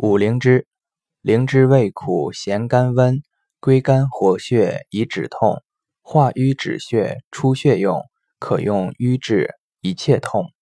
五灵芝灵芝味苦咸甘温归肝活血以止痛化瘀止血出血用可用瘀滞一切痛。